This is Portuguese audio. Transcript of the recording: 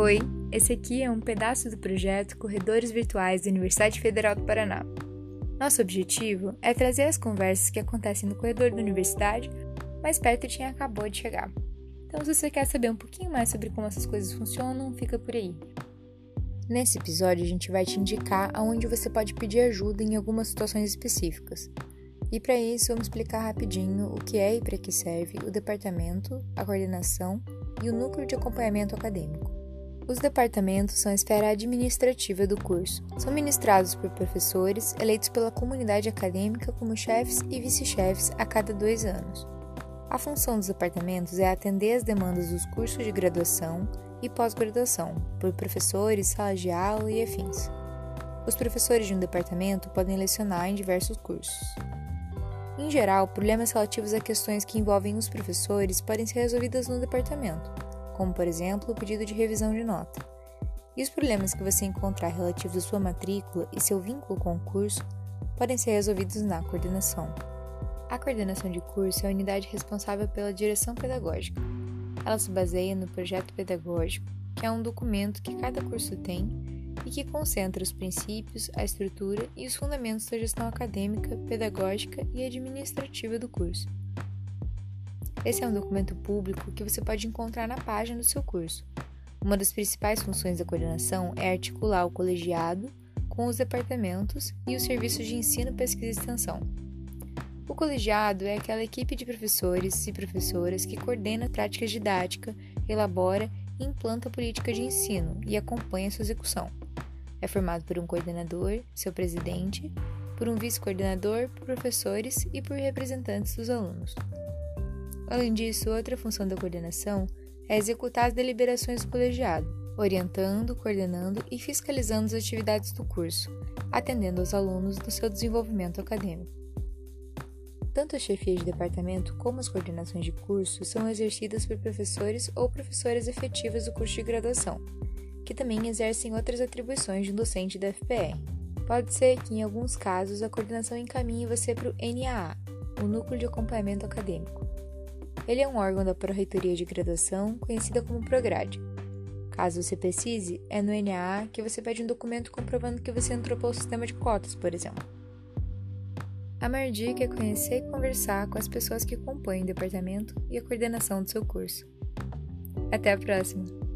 Oi, esse aqui é um pedaço do projeto Corredores Virtuais da Universidade Federal do Paraná. Nosso objetivo é trazer as conversas que acontecem no corredor da universidade mais perto de quem acabou de chegar. Então, se você quer saber um pouquinho mais sobre como essas coisas funcionam, fica por aí. Nesse episódio, a gente vai te indicar aonde você pode pedir ajuda em algumas situações específicas. E para isso, vamos explicar rapidinho o que é e para que serve o departamento, a coordenação e o núcleo de acompanhamento acadêmico. Os departamentos são a esfera administrativa do curso. São ministrados por professores eleitos pela comunidade acadêmica como chefes e vice-chefes a cada dois anos. A função dos departamentos é atender às demandas dos cursos de graduação e pós-graduação, por professores, salas de aula e afins. Os professores de um departamento podem lecionar em diversos cursos. Em geral, problemas relativos a questões que envolvem os professores podem ser resolvidos no departamento como por exemplo o pedido de revisão de nota. E os problemas que você encontrar relativos à sua matrícula e seu vínculo com o curso podem ser resolvidos na coordenação. A coordenação de curso é a unidade responsável pela direção pedagógica. Ela se baseia no projeto pedagógico, que é um documento que cada curso tem e que concentra os princípios, a estrutura e os fundamentos da gestão acadêmica, pedagógica e administrativa do curso. Esse é um documento público que você pode encontrar na página do seu curso. Uma das principais funções da coordenação é articular o colegiado com os departamentos e os serviços de ensino, pesquisa e extensão. O colegiado é aquela equipe de professores e professoras que coordena a prática didática, elabora e implanta a política de ensino e acompanha sua execução. É formado por um coordenador, seu presidente, por um vice-coordenador, por professores e por representantes dos alunos. Além disso, outra função da coordenação é executar as deliberações do colegiado, orientando, coordenando e fiscalizando as atividades do curso, atendendo aos alunos no seu desenvolvimento acadêmico. Tanto a chefia de departamento como as coordenações de curso são exercidas por professores ou professoras efetivas do curso de graduação, que também exercem outras atribuições de um docente da FPR. Pode ser que, em alguns casos, a coordenação encaminhe você para o NAA, o Núcleo de Acompanhamento Acadêmico, ele é um órgão da Pró-Reitoria de Graduação, conhecida como Prograde. Caso você precise, é no NAA que você pede um documento comprovando que você entrou pelo sistema de cotas, por exemplo. A maior dica é conhecer e conversar com as pessoas que compõem o departamento e a coordenação do seu curso. Até a próxima!